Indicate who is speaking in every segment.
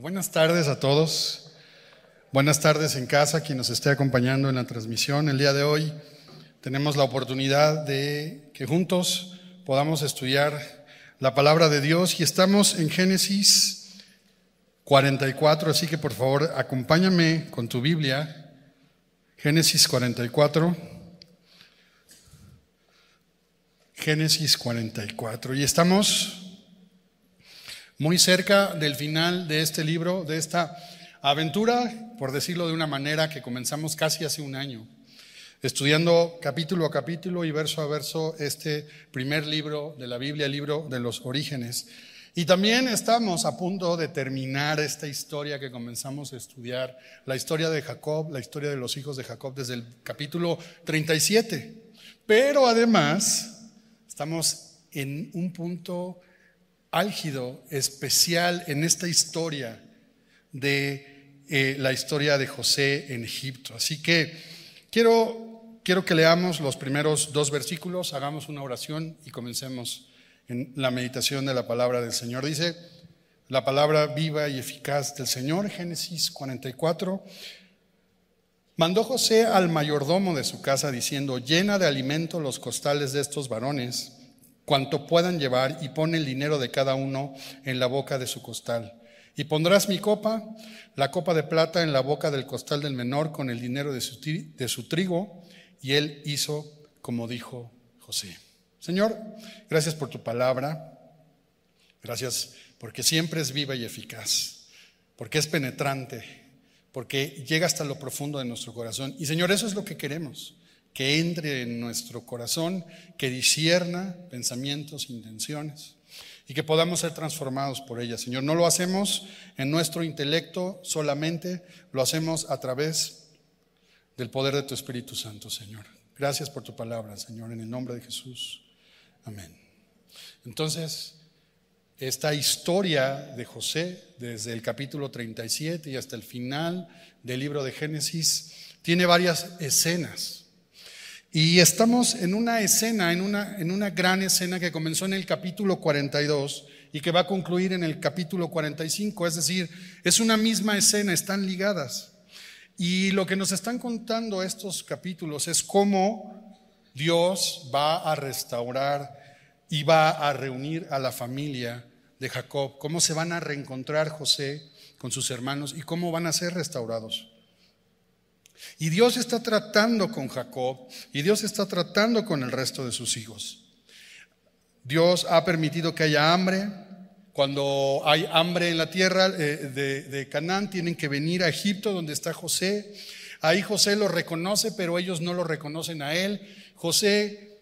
Speaker 1: buenas tardes a todos. Buenas tardes en casa, quien nos esté acompañando en la transmisión. El día de hoy tenemos la oportunidad de que juntos podamos estudiar la palabra de Dios y estamos en Génesis 44, así que por favor acompáñame con tu Biblia. Génesis 44. Génesis 44. Y estamos muy cerca del final de este libro, de esta aventura, por decirlo de una manera, que comenzamos casi hace un año, estudiando capítulo a capítulo y verso a verso este primer libro de la Biblia, el libro de los orígenes. Y también estamos a punto de terminar esta historia que comenzamos a estudiar, la historia de Jacob, la historia de los hijos de Jacob desde el capítulo 37. Pero además estamos en un punto álgido, especial en esta historia de eh, la historia de José en Egipto. Así que quiero, quiero que leamos los primeros dos versículos, hagamos una oración y comencemos en la meditación de la palabra del Señor. Dice la palabra viva y eficaz del Señor, Génesis 44. Mandó José al mayordomo de su casa diciendo, llena de alimento los costales de estos varones cuanto puedan llevar, y pone el dinero de cada uno en la boca de su costal. Y pondrás mi copa, la copa de plata, en la boca del costal del menor con el dinero de su, de su trigo. Y él hizo como dijo José. Señor, gracias por tu palabra. Gracias porque siempre es viva y eficaz, porque es penetrante, porque llega hasta lo profundo de nuestro corazón. Y Señor, eso es lo que queremos que entre en nuestro corazón, que disierna pensamientos, intenciones y que podamos ser transformados por ella. Señor, no lo hacemos en nuestro intelecto solamente, lo hacemos a través del poder de tu Espíritu Santo, Señor. Gracias por tu palabra, Señor, en el nombre de Jesús. Amén. Entonces, esta historia de José, desde el capítulo 37 y hasta el final del libro de Génesis, tiene varias escenas. Y estamos en una escena, en una, en una gran escena que comenzó en el capítulo 42 y que va a concluir en el capítulo 45. Es decir, es una misma escena, están ligadas. Y lo que nos están contando estos capítulos es cómo Dios va a restaurar y va a reunir a la familia de Jacob, cómo se van a reencontrar José con sus hermanos y cómo van a ser restaurados. Y Dios está tratando con Jacob y Dios está tratando con el resto de sus hijos. Dios ha permitido que haya hambre. Cuando hay hambre en la tierra eh, de, Canaán, tienen que venir a Egipto, donde está José. Ahí José lo reconoce, pero ellos no lo reconocen a él. José,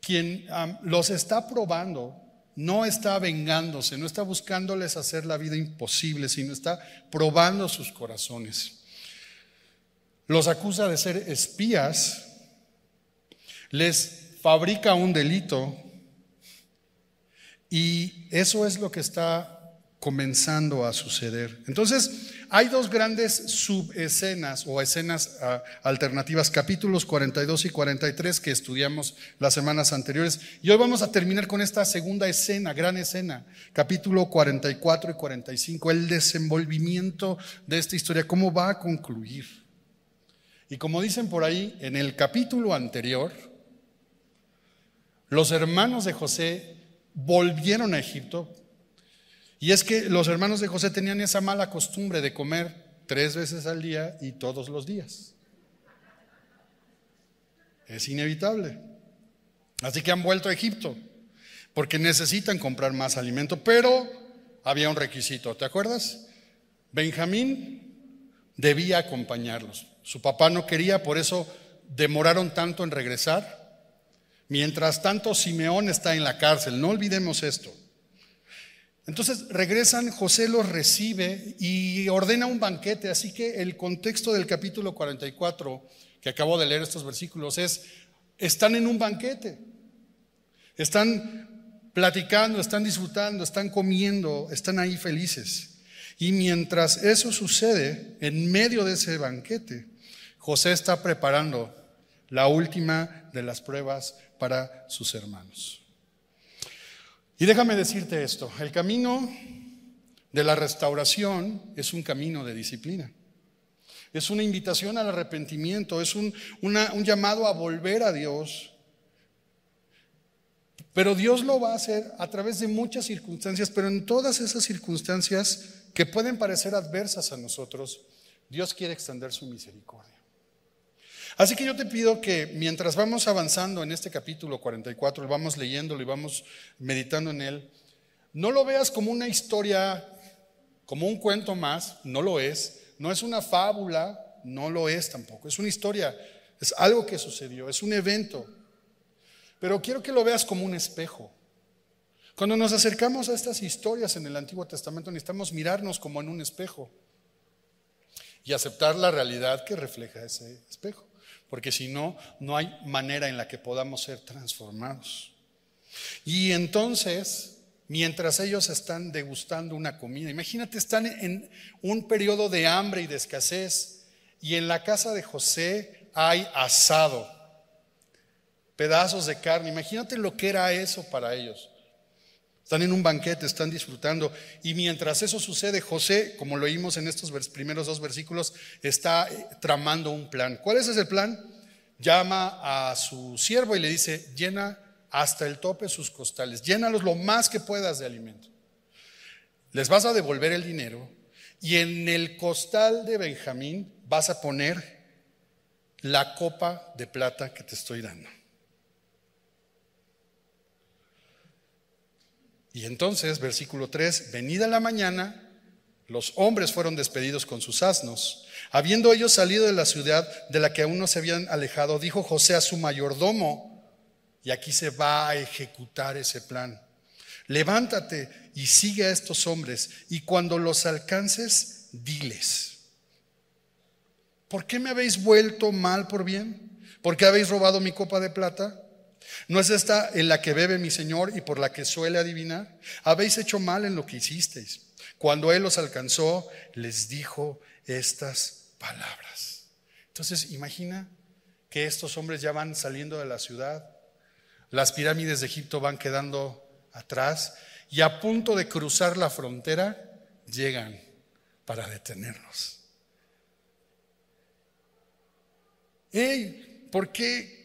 Speaker 1: quien los está probando, no está vengándose, no está buscándoles hacer la vida imposible, sino está probando sus corazones los acusa de ser espías, les fabrica un delito y eso es lo que está comenzando a suceder. Entonces, hay dos grandes subescenas o escenas ah, alternativas, capítulos 42 y 43 que estudiamos las semanas anteriores. Y hoy vamos a terminar con esta segunda escena, gran escena, capítulo 44 y 45, el desenvolvimiento de esta historia, cómo va a concluir. Y como dicen por ahí, en el capítulo anterior, los hermanos de José volvieron a Egipto. Y es que los hermanos de José tenían esa mala costumbre de comer tres veces al día y todos los días. Es inevitable. Así que han vuelto a Egipto porque necesitan comprar más alimento, pero había un requisito, ¿te acuerdas? Benjamín debía acompañarlos. Su papá no quería, por eso demoraron tanto en regresar. Mientras tanto, Simeón está en la cárcel. No olvidemos esto. Entonces regresan, José los recibe y ordena un banquete. Así que el contexto del capítulo 44, que acabo de leer estos versículos, es, están en un banquete. Están platicando, están disfrutando, están comiendo, están ahí felices. Y mientras eso sucede, en medio de ese banquete, José está preparando la última de las pruebas para sus hermanos. Y déjame decirte esto, el camino de la restauración es un camino de disciplina. Es una invitación al arrepentimiento, es un, llamado a volver a Dios. Pero Dios lo va a hacer a través de muchas circunstancias, pero en todas esas circunstancias que pueden parecer adversas a nosotros, Dios quiere extender su misericordia. Así que yo te pido que mientras vamos avanzando en este capítulo 44, vamos leyéndolo y vamos meditando en él, no lo veas como una historia, como un cuento más, no lo es, no es una fábula, no lo es tampoco, es una historia, es algo que sucedió, es un evento. Pero quiero que lo veas como un espejo. Cuando nos acercamos a estas historias en el Antiguo Testamento necesitamos mirarnos como en un espejo y aceptar la realidad que refleja ese espejo porque si no, no hay manera en la que podamos ser transformados. Y entonces, mientras ellos están degustando una comida, imagínate, están en un periodo de hambre y de escasez, y en la casa de José hay asado, pedazos de carne, imagínate lo que era eso para ellos. Están en un banquete, están disfrutando. Y mientras eso sucede, José, como lo oímos en estos primeros dos versículos, está eh, tramando un plan. ¿Cuál es ese plan? Llama a su siervo y le dice, llena hasta el tope sus costales, llénalos lo más que puedas de alimento. Les vas a devolver el dinero y en el costal de Benjamín vas a poner la copa de plata que te estoy dando. Y entonces, versículo 3, venida la mañana, los hombres fueron despedidos con sus asnos. Habiendo ellos salido de la ciudad de la que aún no se habían alejado, dijo José a su mayordomo, y aquí se va a ejecutar ese plan, levántate y sigue a estos hombres, y cuando los alcances, diles, ¿por qué me habéis vuelto mal por bien? ¿Por qué habéis robado mi copa de plata? ¿No es esta en la que bebe mi Señor y por la que suele adivinar? Habéis hecho mal en lo que hicisteis. Cuando Él los alcanzó, les dijo estas palabras. Entonces, imagina que estos hombres ya van saliendo de la ciudad, las pirámides de Egipto van quedando atrás y a punto de cruzar la frontera llegan para detenernos. Hey, ¿por qué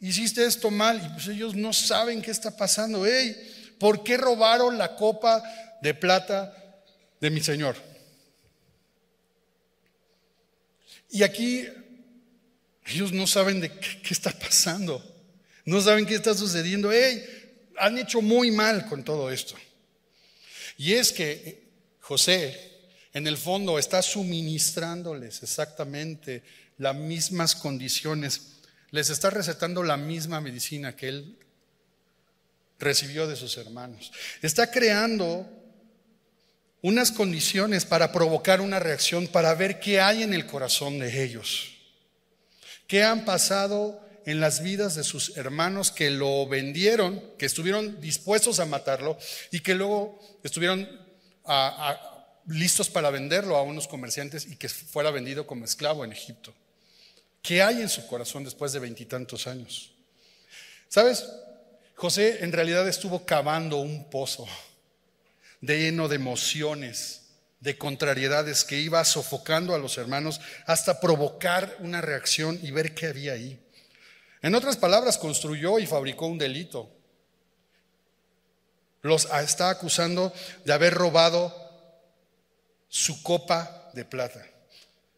Speaker 1: hiciste esto mal y pues ellos no saben qué está pasando. Hey, ¿por qué robaron la copa de plata de mi Señor? Y aquí ellos no saben de qué, qué está pasando. No saben qué está sucediendo. Hey, han hecho muy mal con todo esto. Y es que José, en el fondo, está suministrándoles exactamente las mismas condiciones les está recetando la misma medicina que él recibió de sus hermanos. Está creando unas condiciones para provocar una reacción, para ver qué hay en el corazón de ellos. ¿Qué han pasado en las vidas de sus hermanos que lo vendieron, que estuvieron dispuestos a matarlo y que luego estuvieron listos para venderlo a unos comerciantes y que fuera vendido como esclavo en Egipto? ¿Qué hay en su corazón después de veintitantos años? ¿Sabes? José en realidad estuvo cavando un pozo lleno de emociones, de contrariedades que iba sofocando a los hermanos hasta provocar una reacción y ver qué había ahí. En otras palabras, construyó y fabricó un delito. Los está acusando de haber robado su copa de plata.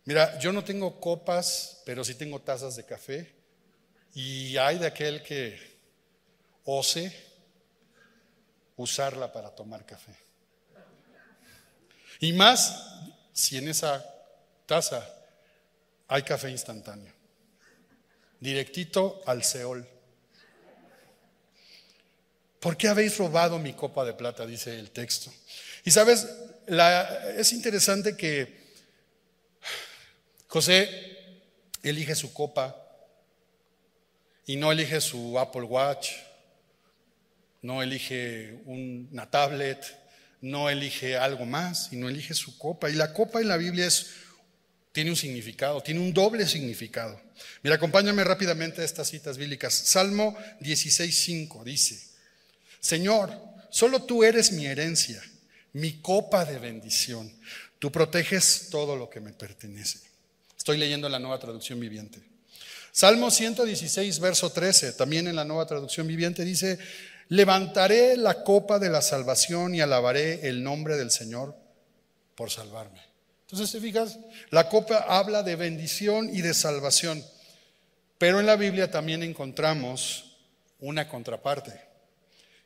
Speaker 1: Mira, yo no tengo copas, pero sí tengo tazas de café. Y hay de aquel que ose usarla para tomar café. Y más si en esa taza hay café instantáneo, directito al Seol. ¿Por qué habéis robado mi copa de plata? Dice el texto. Y sabes, es interesante que José elige su copa y no elige su Apple Watch, no elige una tablet, no elige algo más, sino elige su copa. Y la copa en la Biblia es, tiene un significado, tiene un doble significado. Mira, acompáñame rápidamente a estas citas bíblicas. Salmo 16.5 dice, Señor, solo tú eres mi herencia, mi copa de bendición. Tú proteges todo lo que me pertenece. Estoy leyendo la nueva traducción viviente. Salmo 116, verso 13, también en la nueva traducción viviente dice, levantaré la copa de la salvación y alabaré el nombre del Señor por salvarme. Entonces, ¿te fijas? La copa habla de bendición y de salvación, pero en la Biblia también encontramos una contraparte.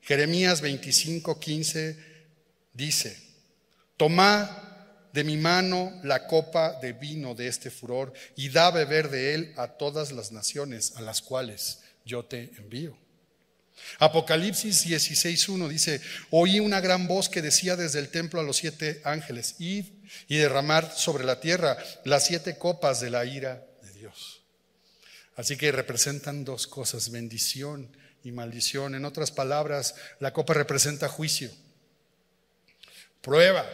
Speaker 1: Jeremías 25, 15 dice, toma de mi mano la copa de vino de este furor y da beber de él a todas las naciones a las cuales yo te envío. Apocalipsis 16.1 dice, oí una gran voz que decía desde el templo a los siete ángeles, id y derramar sobre la tierra las siete copas de la ira de Dios. Así que representan dos cosas, bendición y maldición. En otras palabras, la copa representa juicio, prueba,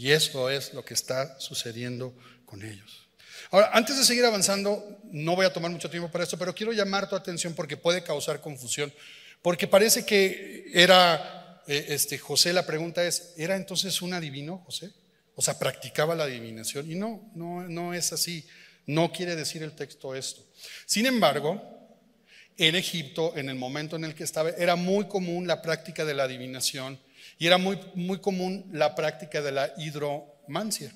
Speaker 1: y eso es lo que está sucediendo con ellos. Ahora, antes de seguir avanzando, no voy a tomar mucho tiempo para esto, pero quiero llamar tu atención porque puede causar confusión. Porque parece que era, eh, este, José, la pregunta es, ¿era entonces un adivino, José? O sea, practicaba la adivinación. Y no, no, no es así. No quiere decir el texto esto. Sin embargo, en Egipto, en el momento en el que estaba, era muy común la práctica de la adivinación y era muy, muy común la práctica de la hidromancia.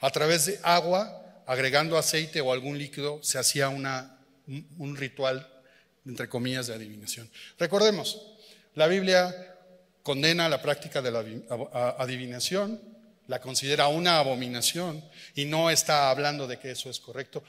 Speaker 1: A través de agua, agregando aceite o algún líquido, se hacía una, un ritual, entre comillas, de adivinación. Recordemos, la Biblia condena la práctica de la adivinación, la considera una abominación y no está hablando de que eso es correcto.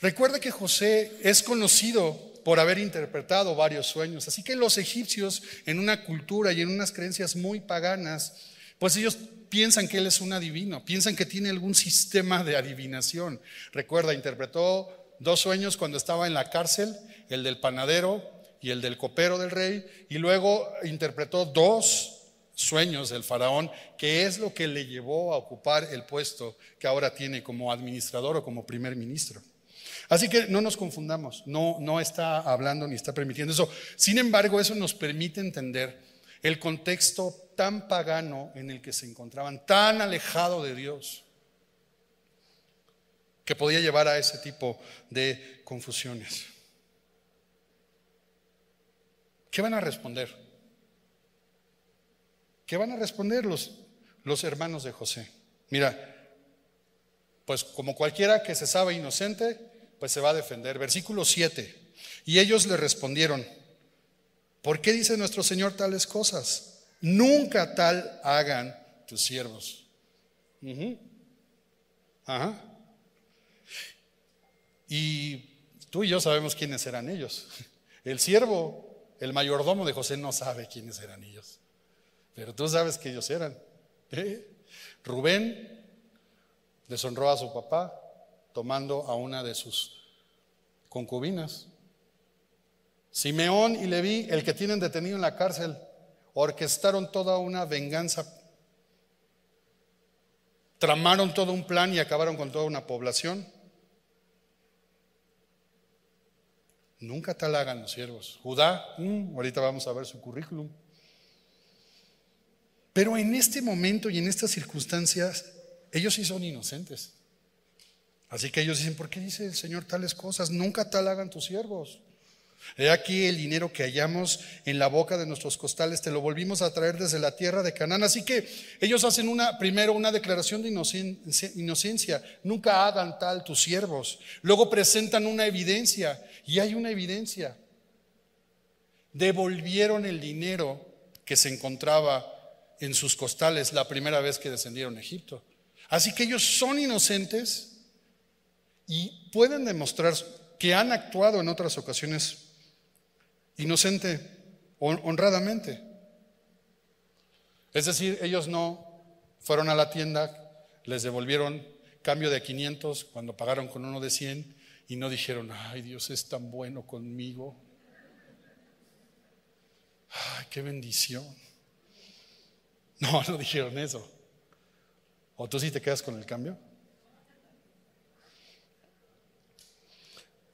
Speaker 1: Recuerda que José es conocido por haber interpretado varios sueños. Así que los egipcios, en una cultura y en unas creencias muy paganas, pues ellos piensan que él es un adivino, piensan que tiene algún sistema de adivinación. Recuerda, interpretó dos sueños cuando estaba en la cárcel, el del panadero y el del copero del rey, y luego interpretó dos sueños del faraón, que es lo que le llevó a ocupar el puesto que ahora tiene como administrador o como primer ministro. Así que no nos confundamos, no, no está hablando ni está permitiendo eso. Sin embargo, eso nos permite entender el contexto tan pagano en el que se encontraban, tan alejado de Dios, que podía llevar a ese tipo de confusiones. ¿Qué van a responder? ¿Qué van a responder los, los hermanos de José? Mira, pues como cualquiera que se sabe inocente, pues se va a defender. Versículo 7. Y ellos le respondieron, ¿por qué dice nuestro Señor tales cosas? Nunca tal hagan tus siervos. Ajá. Y tú y yo sabemos quiénes eran ellos. El siervo, el mayordomo de José no sabe quiénes eran ellos. Pero tú sabes que ellos eran. ¿Eh? Rubén deshonró a su papá, tomando a una de sus concubinas. Simeón y Leví, el que tienen detenido en la cárcel, orquestaron toda una venganza, tramaron todo un plan y acabaron con toda una población. Nunca tal hagan los siervos. Judá, mm, ahorita vamos a ver su currículum. Pero en este momento y en estas circunstancias, ellos sí son inocentes. Así que ellos dicen, ¿por qué dice el Señor tales cosas? Nunca tal hagan tus siervos. He aquí el dinero que hallamos en la boca de nuestros costales, te lo volvimos a traer desde la tierra de Canaán. Así que ellos hacen una, primero una declaración de inocencia, nunca hagan tal tus siervos. Luego presentan una evidencia, y hay una evidencia. Devolvieron el dinero que se encontraba en sus costales la primera vez que descendieron a Egipto. Así que ellos son inocentes y pueden demostrar que han actuado en otras ocasiones inocente, honradamente. Es decir, ellos no fueron a la tienda, les devolvieron cambio de 500 cuando pagaron con uno de 100 y no dijeron, ay Dios es tan bueno conmigo. Ay, qué bendición. No, no dijeron eso. ¿O tú sí te quedas con el cambio?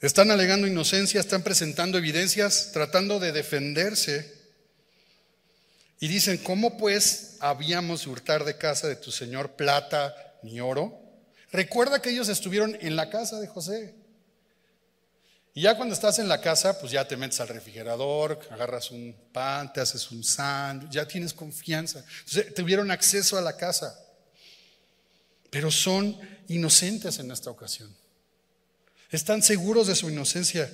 Speaker 1: Están alegando inocencia, están presentando evidencias, tratando de defenderse. Y dicen, ¿cómo pues habíamos de hurtar de casa de tu señor plata ni oro? Recuerda que ellos estuvieron en la casa de José. Y ya cuando estás en la casa, pues ya te metes al refrigerador, agarras un pan, te haces un sándwich, ya tienes confianza. Entonces, tuvieron acceso a la casa. Pero son inocentes en esta ocasión. Están seguros de su inocencia.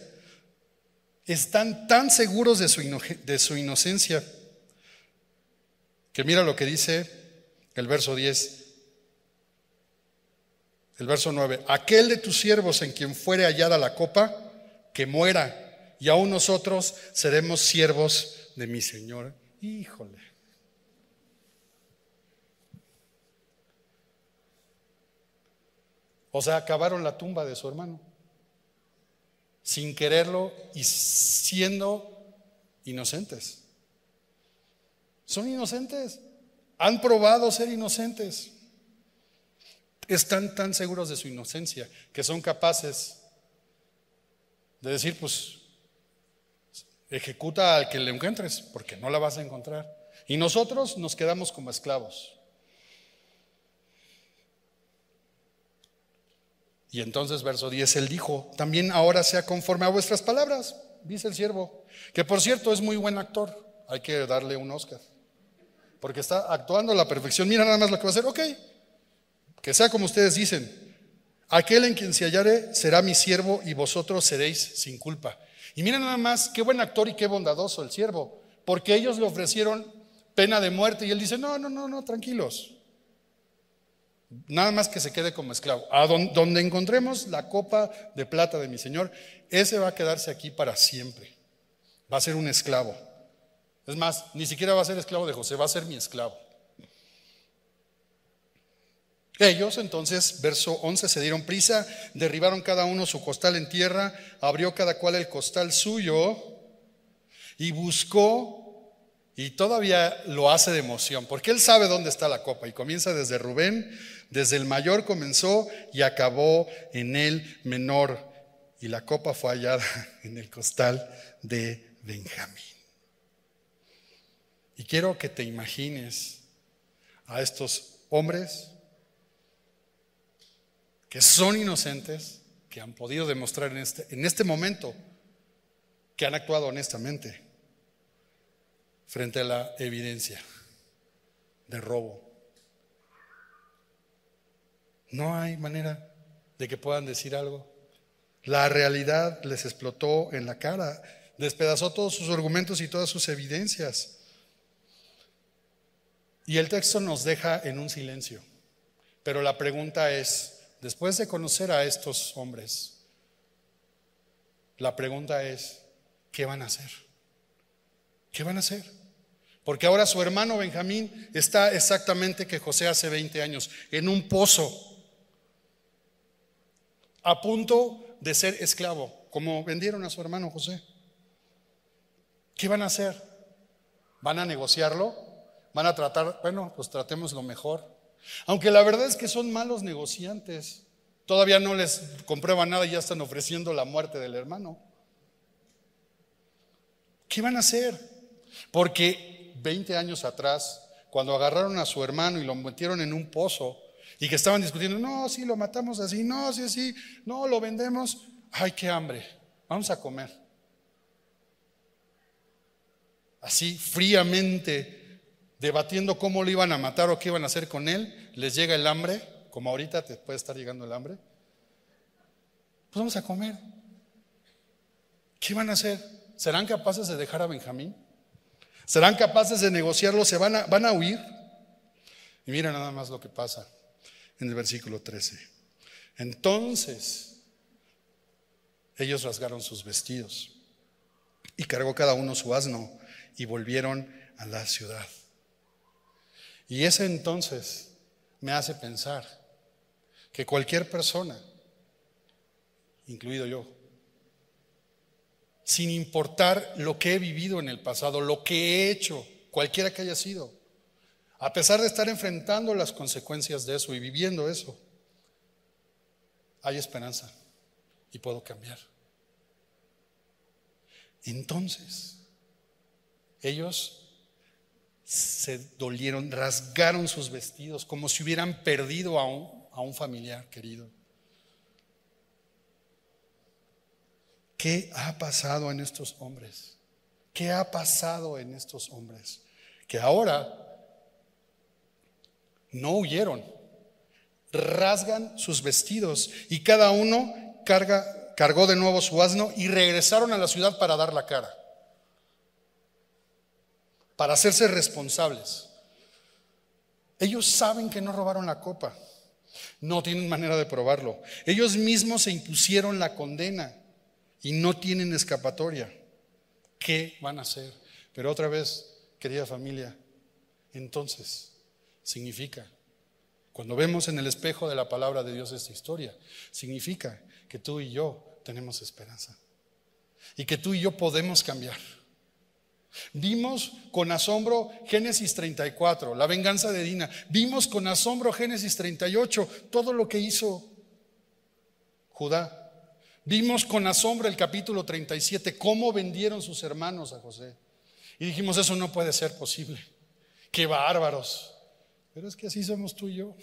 Speaker 1: Están tan seguros de su, inocencia que mira lo que dice el verso 10. El verso 9. Aquel de tus siervos en quien fuere hallada la copa, que muera, y aún nosotros seremos siervos de mi Señor. Híjole. O sea, acabaron la tumba de su hermano, sin quererlo y siendo inocentes. Son inocentes, han probado ser inocentes. Están tan seguros de su inocencia que son capaces de decir, pues, ejecuta al que le encuentres, porque no la vas a encontrar. Y nosotros nos quedamos como esclavos. Y entonces, verso 10, él dijo, también ahora sea conforme a vuestras palabras, dice el siervo, que por cierto es muy buen actor, hay que darle un Oscar, porque está actuando a la perfección. Mira nada más lo que va a hacer, ok, que sea como ustedes dicen, Aquel en quien se hallare será mi siervo y vosotros seréis sin culpa. Y miren nada más, qué buen actor y qué bondadoso el siervo, porque ellos le ofrecieron pena de muerte y él dice, no, no, no, no, tranquilos. Nada más que se quede como esclavo. A donde encontremos la copa de plata de mi Señor, ese va a quedarse aquí para siempre. Va a ser un esclavo. Es más, ni siquiera va a ser esclavo de José, va a ser mi esclavo. Ellos entonces, verso 11, se dieron prisa, derribaron cada uno su costal en tierra, abrió cada cual el costal suyo y buscó, y todavía lo hace de emoción, porque él sabe dónde está la copa y comienza desde Rubén, desde el mayor comenzó y acabó en el menor, y la copa fue hallada en el costal de Benjamín. Y quiero que te imagines a estos hombres, que son inocentes, que han podido demostrar en este, en este momento que han actuado honestamente frente a la evidencia de robo. No hay manera de que puedan decir algo. La realidad les explotó en la cara, despedazó todos sus argumentos y todas sus evidencias. Y el texto nos deja en un silencio. Pero la pregunta es, después de conocer a estos hombres, la pregunta es, ¿qué van a hacer? ¿Qué van a hacer? Porque ahora su hermano Benjamín está exactamente que José hace 20 años, en un pozo, a punto de ser esclavo, como vendieron a su hermano José. ¿Qué van a hacer? ¿Van a negociarlo? ¿Van a tratar, bueno, pues tratemos lo mejor? Aunque la verdad es que son malos negociantes. Todavía no les comprueban nada y ya están ofreciendo la muerte del hermano. ¿Qué van a hacer? Porque 20 años atrás, cuando agarraron a su hermano y lo metieron en un pozo y que estaban discutiendo, no, si lo matamos así, no, si así, no, lo vendemos, ay, qué hambre, vamos a comer. Así fríamente debatiendo cómo lo iban a matar o qué iban a hacer con él, les llega el hambre, como ahorita te puede estar llegando el hambre, pues vamos a comer. ¿Qué van a hacer? ¿Serán capaces de dejar a Benjamín? ¿Serán capaces de negociarlo? ¿Se van a, van a huir? Y mira nada más lo que pasa en el versículo 13. Entonces, ellos rasgaron sus vestidos y cargó cada uno su asno y volvieron a la ciudad. Y ese entonces me hace pensar que cualquier persona, incluido yo, sin importar lo que he vivido en el pasado, lo que he hecho, cualquiera que haya sido, a pesar de estar enfrentando las consecuencias de eso y viviendo eso, hay esperanza y puedo cambiar. Entonces, ellos se dolieron, rasgaron sus vestidos como si hubieran perdido a un, a un familiar querido. ¿Qué ha pasado en estos hombres? ¿Qué ha pasado en estos hombres? Que ahora no huyeron, rasgan sus vestidos y cada uno cargó de nuevo su asno y regresaron a la ciudad para dar la cara, para hacerse responsables. Ellos saben que no robaron la copa, no tienen manera de probarlo. Ellos mismos se impusieron la condena y no tienen escapatoria. ¿Qué van a hacer? Pero otra vez, querida familia, entonces significa cuando vemos en el espejo de la palabra de Dios esta historia, significa que tú y yo tenemos esperanza y que tú y yo podemos cambiar. Vimos con asombro Génesis 34, la venganza de Dina. Vimos con asombro Génesis 38, todo lo que hizo Judá. Vimos con asombro el capítulo 37, cómo vendieron sus hermanos a José. Y dijimos, eso no puede ser posible. Qué bárbaros. Pero es que así somos tú y yo.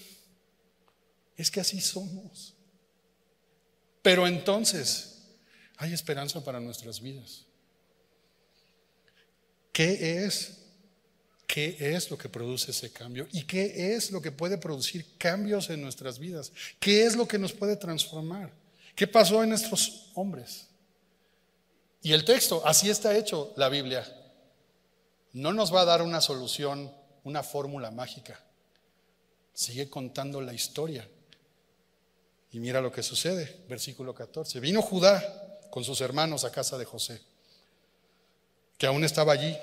Speaker 1: Es que así somos. Pero entonces hay esperanza para nuestras vidas. ¿Qué es? ¿Qué es lo que produce ese cambio? ¿Y qué es lo que puede producir cambios en nuestras vidas? ¿Qué es lo que nos puede transformar? ¿Qué pasó en estos hombres? Y el texto, así está hecho la Biblia. No nos va a dar una solución, una fórmula mágica. Sigue contando la historia. Y mira lo que sucede, versículo 14. Vino Judá con sus hermanos a casa de José, que aún estaba allí,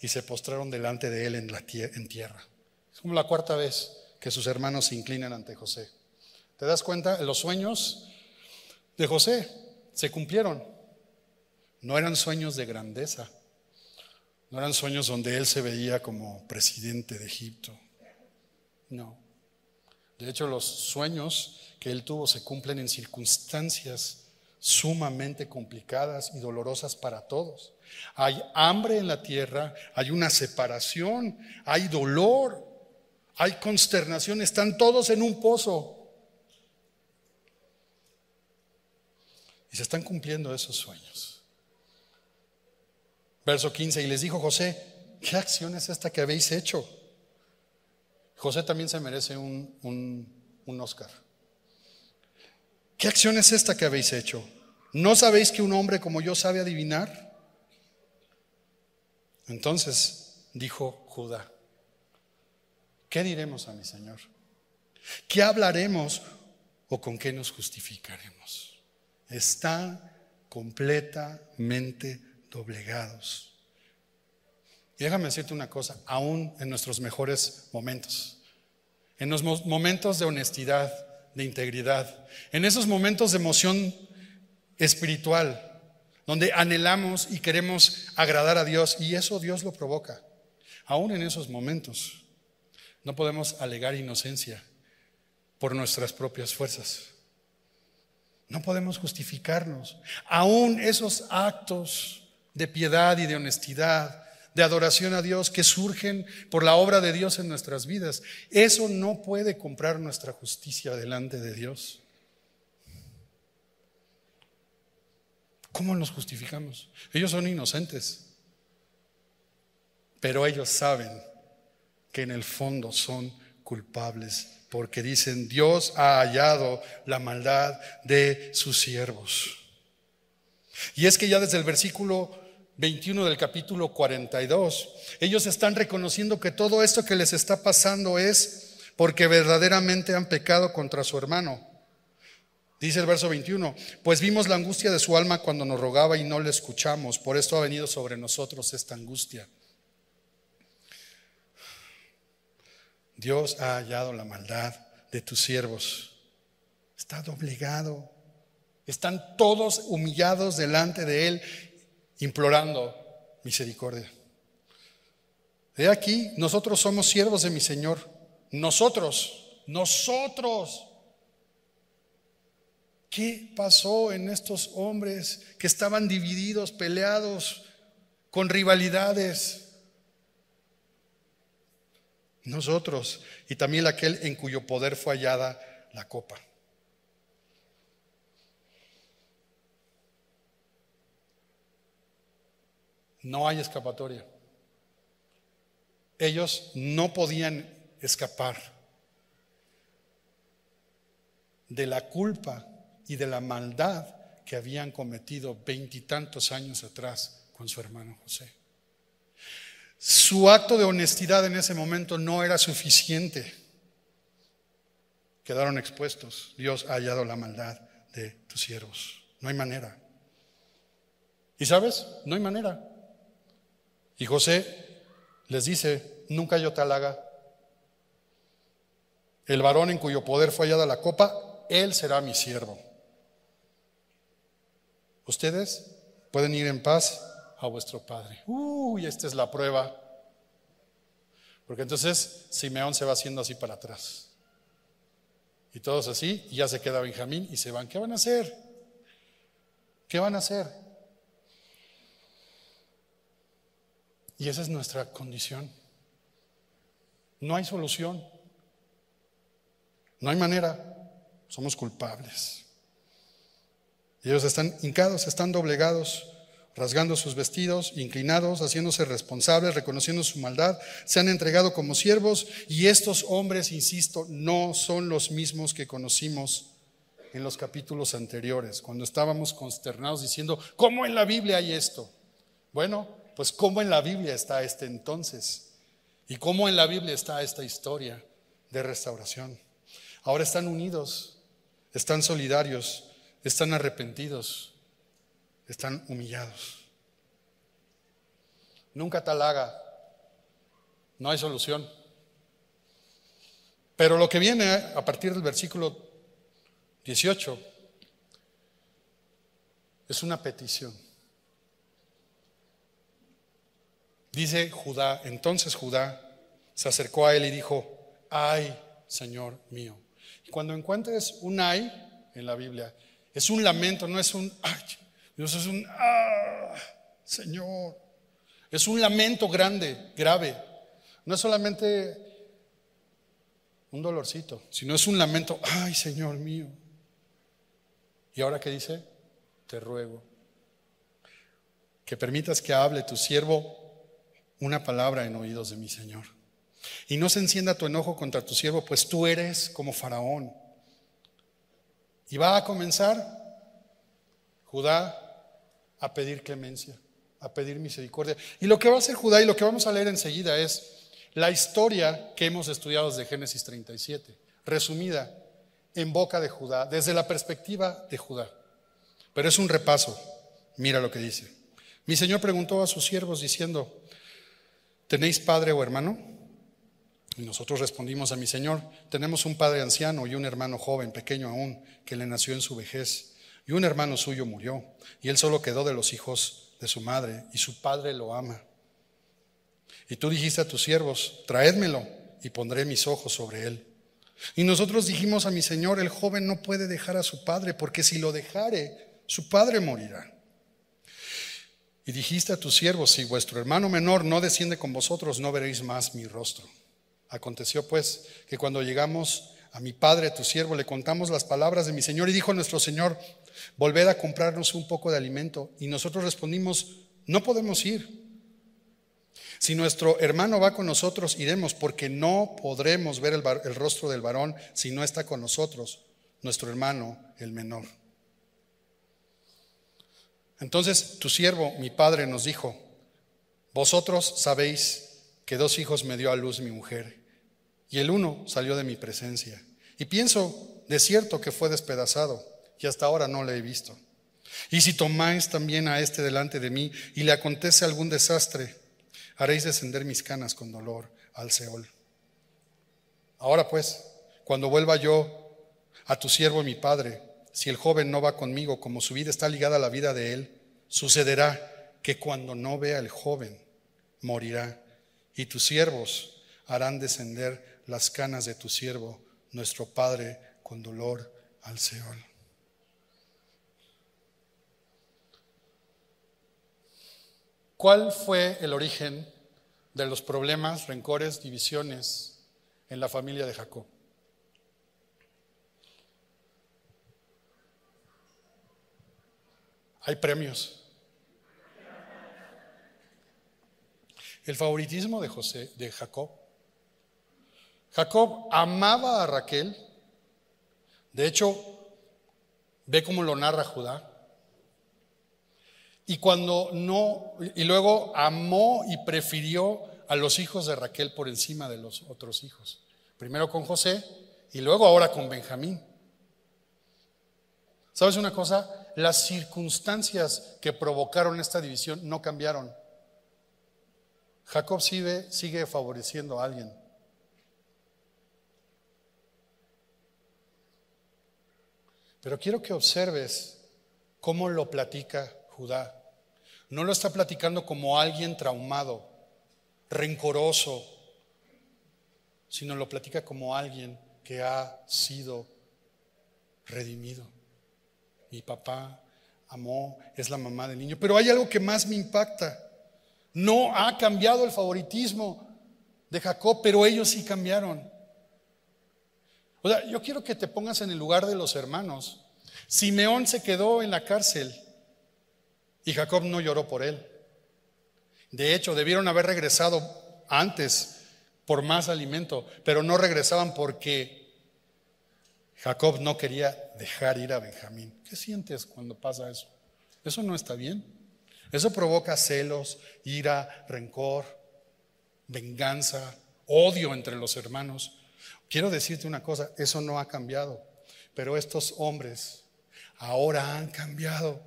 Speaker 1: y se postraron delante de él en, tierra. Es como la cuarta vez que sus hermanos se inclinan ante José. ¿Te das cuenta? Los sueños de José se cumplieron. No eran sueños de grandeza, no eran sueños donde él se veía como presidente de Egipto. No. De hecho, los sueños que él tuvo se cumplen en circunstancias sumamente complicadas y dolorosas para todos. Hay hambre en la tierra, hay una separación, hay dolor, hay consternación, están todos en un pozo. Y se están cumpliendo esos sueños. Verso 15, y les dijo José, ¿qué acción es esta que habéis hecho? José también se merece un, un, Oscar. ¿Qué acción es esta que habéis hecho? ¿No sabéis que un hombre como yo sabe adivinar? Entonces dijo Judá, ¿qué diremos a mi Señor? ¿Qué hablaremos o con qué nos justificaremos? Están completamente doblegados. Y déjame decirte una cosa, aún en nuestros mejores momentos, en los momentos de honestidad, de integridad, en esos momentos de emoción espiritual, donde anhelamos y queremos agradar a Dios, y eso Dios lo provoca, aún en esos momentos, no podemos alegar inocencia por nuestras propias fuerzas. No podemos justificarnos. Aún esos actos de piedad y de honestidad de adoración a Dios que surgen por la obra de Dios en nuestras vidas. Eso no puede comprar nuestra justicia delante de Dios. ¿Cómo nos justificamos? Ellos son inocentes, pero ellos saben que en el fondo son culpables porque dicen, Dios ha hallado la maldad de sus siervos. Y es que ya desde el versículo 21 del capítulo 42. Ellos están reconociendo que todo esto que les está pasando es porque verdaderamente han pecado contra su hermano. Dice el verso 21, pues vimos la angustia de su alma cuando nos rogaba y no le escuchamos, por esto ha venido sobre nosotros esta angustia. Dios ha hallado la maldad de tus siervos. Está doblegado. Están todos humillados delante de Él implorando misericordia. He aquí, nosotros somos siervos de mi Señor. Nosotros, nosotros. ¿Qué pasó en estos hombres que estaban divididos, peleados, con rivalidades? nosotros, y también aquel en cuyo poder fue hallada la copa. No hay escapatoria. Ellos no podían escapar de la culpa y de la maldad que habían cometido veintitantos años atrás con su hermano José. Su acto de honestidad en ese momento no era suficiente. Quedaron expuestos. Dios ha hallado la maldad de tus siervos. No hay manera. ¿Y sabes? No hay manera. Y José les dice, nunca yo te halaga. El varón en cuyo poder fue hallada la copa, él será mi siervo. Ustedes pueden ir en paz a vuestro padre. Uy, esta es la prueba. Porque entonces Simeón se va haciendo así para atrás. Y todos así, y ya se queda Benjamín y se van. ¿Qué van a hacer? ¿Qué van a hacer? Y esa es nuestra condición. No hay solución. No hay manera. Somos culpables. ellos están hincados, están doblegados, rasgando sus vestidos, inclinados, haciéndose responsables, reconociendo su maldad, se han entregado como siervos y estos hombres, insisto, no son los mismos que conocimos en los capítulos anteriores, cuando estábamos consternados diciendo, ¿cómo en la Biblia hay esto? Bueno, pues ¿cómo en la Biblia está este entonces? ¿Y cómo en la Biblia está esta historia de restauración? Ahora están unidos, están solidarios, están arrepentidos, están humillados. Nunca tal haga, no hay solución. Pero lo que viene a partir del versículo 18 es una petición. Dice Judá, entonces Judá se acercó a él y dijo, ay, Señor mío. Y cuando encuentres un ay en la Biblia, es un lamento, no es un ay. Dios es un ah, Señor. Es un lamento grande, grave. No es solamente un dolorcito, sino es un lamento, ay, Señor mío. ¿Y ahora qué dice? Te ruego que permitas que hable tu siervo una palabra en oídos de mi Señor. Y no se encienda tu enojo contra tu siervo, pues tú eres como faraón. Y va a comenzar Judá a pedir clemencia, a pedir misericordia. Y lo que va a hacer Judá y lo que vamos a leer enseguida es la historia que hemos estudiado desde Génesis 37, resumida en boca de Judá, desde la perspectiva de Judá. Pero es un repaso. Mira lo que dice. Mi Señor preguntó a sus siervos diciendo, ¿tenéis padre o hermano? Y nosotros respondimos a mi Señor, tenemos un padre anciano y un hermano joven, pequeño aún, que le nació en su vejez. Y un hermano suyo murió, y él solo quedó de los hijos de su madre, y su padre lo ama. Y tú dijiste a tus siervos, traédmelo, y pondré mis ojos sobre él. Y nosotros dijimos a mi señor, el joven no puede dejar a su padre, porque si lo dejare, su padre morirá. Y dijiste a tus siervos, si vuestro hermano menor no desciende con vosotros, no veréis más mi rostro. Aconteció pues que cuando llegamos a mi padre, tu siervo, le contamos las palabras de mi Señor y dijo nuestro Señor, volved a comprarnos un poco de alimento. Y nosotros respondimos, no podemos ir. Si nuestro hermano va con nosotros, iremos, porque no podremos ver el rostro del varón si no está con nosotros, nuestro hermano, el menor. Entonces tu siervo, mi padre, nos dijo, vosotros sabéis que dos hijos me dio a luz mi mujer y el uno salió de mi presencia. Y pienso de cierto que fue despedazado, y hasta ahora no le he visto. Y si tomáis también a este delante de mí y le acontece algún desastre, haréis descender mis canas con dolor al Seol. Ahora pues, cuando vuelva yo a tu siervo mi padre, si el joven no va conmigo, como su vida está ligada a la vida de él, sucederá que cuando no vea el joven, morirá, y tus siervos harán descender las canas de tu siervo, nuestro Padre, con dolor al Seol. ¿Cuál fue el origen de los problemas, rencores, divisiones en la familia de Jacob. Hay premios. El favoritismo de José, de Jacob. Jacob amaba a Raquel. De hecho, ve cómo lo narra Judá. Y cuando no, y luego amó y prefirió a los hijos de Raquel por encima de los otros hijos. Primero con José y luego ahora con Benjamín. ¿Sabes una cosa? Las circunstancias que provocaron esta división no cambiaron. Jacob sigue, favoreciendo a alguien. Pero quiero que observes cómo lo platica Judá. No lo está platicando como alguien traumado, rencoroso, sino lo platica como alguien que ha sido redimido. Mi papá amó, es la mamá del niño. Pero hay algo que más me impacta. No ha cambiado el favoritismo de Jacob, pero ellos sí cambiaron. O sea, yo quiero que te pongas en el lugar de los hermanos. Simeón se quedó en la cárcel y Jacob no lloró por él. De hecho, debieron haber regresado antes por más alimento, pero no regresaban porque Jacob no quería dejar ir a Benjamín. ¿Qué sientes cuando pasa eso? Eso no está bien. Eso provoca celos, ira, rencor, venganza, odio entre los hermanos. Quiero decirte una cosa, eso no ha cambiado, pero estos hombres ahora han cambiado.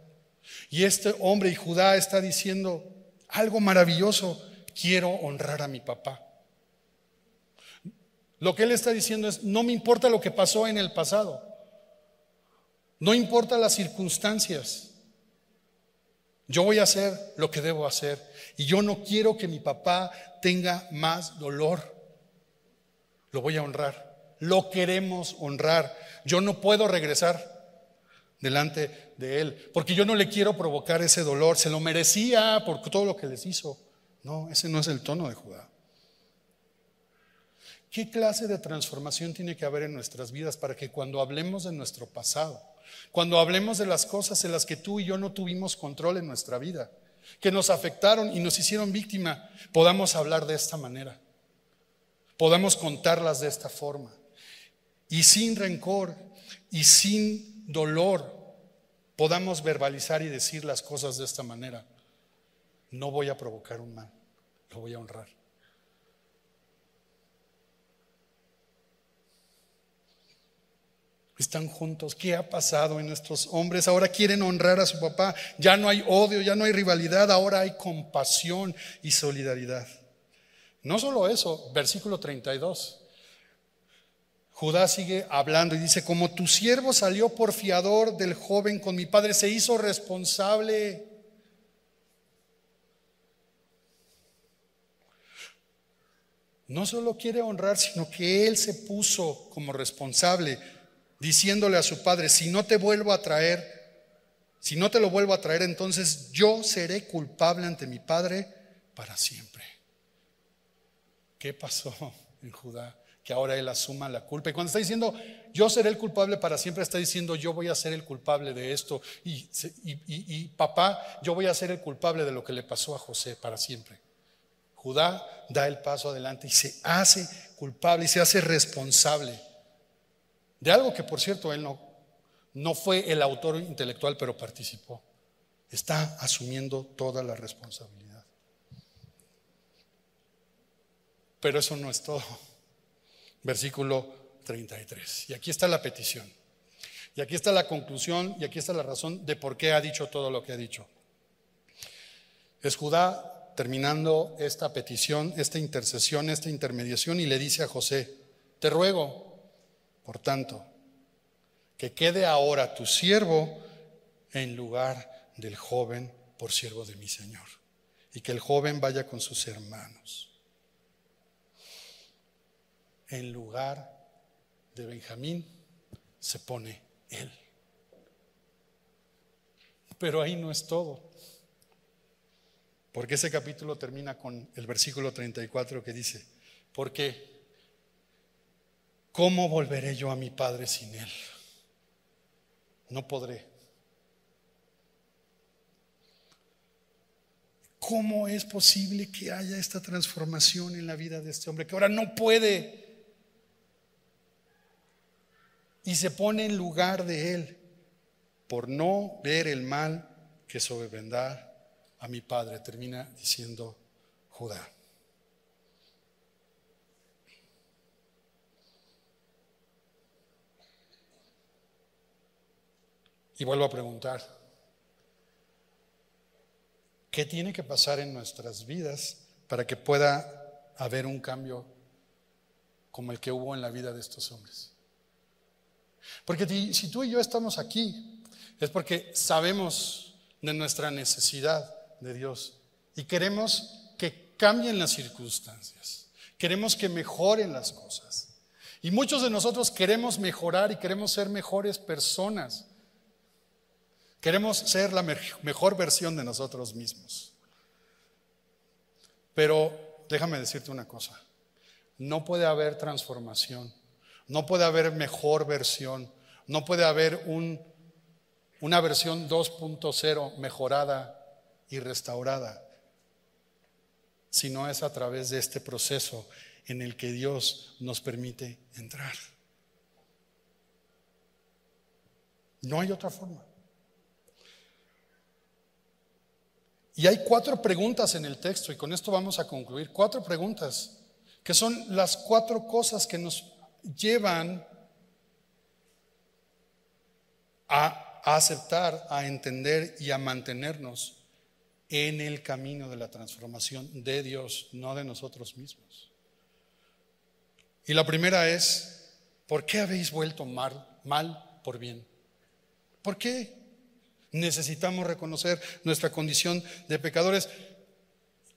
Speaker 1: Y este hombre y Judá está diciendo algo maravilloso, quiero honrar a mi papá. Lo que él está diciendo es, no me importa lo que pasó en el pasado, no importa las circunstancias, yo voy a hacer lo que debo hacer y yo no quiero que mi papá tenga más dolor, lo voy a honrar, lo queremos honrar, yo no puedo regresar delante de él, porque yo no le quiero provocar ese dolor, se lo merecía por todo lo que les hizo. No, ese no es el tono de Judá. ¿Qué clase de transformación tiene que haber en nuestras vidas para que cuando hablemos de nuestro pasado, cuando hablemos de las cosas en las que tú y yo no tuvimos control en nuestra vida, que nos afectaron y nos hicieron víctima, podamos hablar de esta manera, podamos contarlas de esta forma, y sin rencor y sin dolor, podamos verbalizar y decir las cosas de esta manera. No voy a provocar un mal, lo voy a honrar. Están juntos. ¿Qué ha pasado en nuestros hombres? Ahora quieren honrar a su papá. Ya no hay odio, ya no hay rivalidad, ahora hay compasión y solidaridad. No solo eso, versículo 32. Judá sigue hablando y dice, como tu siervo salió por fiador del joven con mi padre, se hizo responsable. No solo quiere honrar, sino que él se puso como responsable diciéndole a su padre, si no te vuelvo a traer, si no te lo vuelvo a traer, entonces yo seré culpable ante mi padre para siempre. ¿Qué pasó en Judá? Que ahora él asuma la culpa. Y cuando está diciendo, yo seré el culpable para siempre, está diciendo, yo voy a ser el culpable de esto. Y, y papá, yo voy a ser el culpable de lo que le pasó a José para siempre. Judá da el paso adelante y se hace culpable y se hace responsable de algo que, por cierto, él no, no fue el autor intelectual, pero participó. Está asumiendo toda la responsabilidad. Pero eso no es todo. Versículo 33. Y aquí está la petición. Y aquí está la conclusión y aquí está la razón de por qué ha dicho todo lo que ha dicho. Es Judá terminando esta petición, esta intercesión, esta intermediación y le dice a José, te ruego, por tanto, que quede ahora tu siervo en lugar del joven por siervo de mi Señor. Y que el joven vaya con sus hermanos. En lugar de Benjamín se pone él. Pero ahí no es todo. Porque ese capítulo termina con el versículo 34 que dice, porque ¿cómo volveré yo a mi Padre sin Él? No podré. ¿Cómo es posible que haya esta transformación en la vida de este hombre que ahora no puede y se pone en lugar de Él por no ver el mal que sobrevendrá a mi Padre? Termina diciendo Judá. Y vuelvo a preguntar, ¿qué tiene que pasar en nuestras vidas para que pueda haber un cambio como el que hubo en la vida de estos hombres? Porque si tú y yo estamos aquí, es porque sabemos de nuestra necesidad de Dios y queremos que cambien las circunstancias, queremos que mejoren las cosas. Y muchos de nosotros queremos mejorar y queremos ser mejores personas. Queremos ser la mejor versión de nosotros mismos. Pero déjame decirte una cosa, no puede haber transformación, no puede haber mejor versión, no puede haber una versión 2.0 mejorada y restaurada, si no es a través de este proceso en el que Dios nos permite entrar. No hay otra forma. Y hay cuatro preguntas en el texto, y con esto vamos a concluir. Cuatro preguntas, que son las cuatro cosas que nos llevan a, aceptar, a entender y a mantenernos en el camino de la transformación de Dios, no de nosotros mismos. Y la primera es, ¿por qué habéis vuelto mal, mal por bien? ¿Por qué? Necesitamos reconocer nuestra condición de pecadores.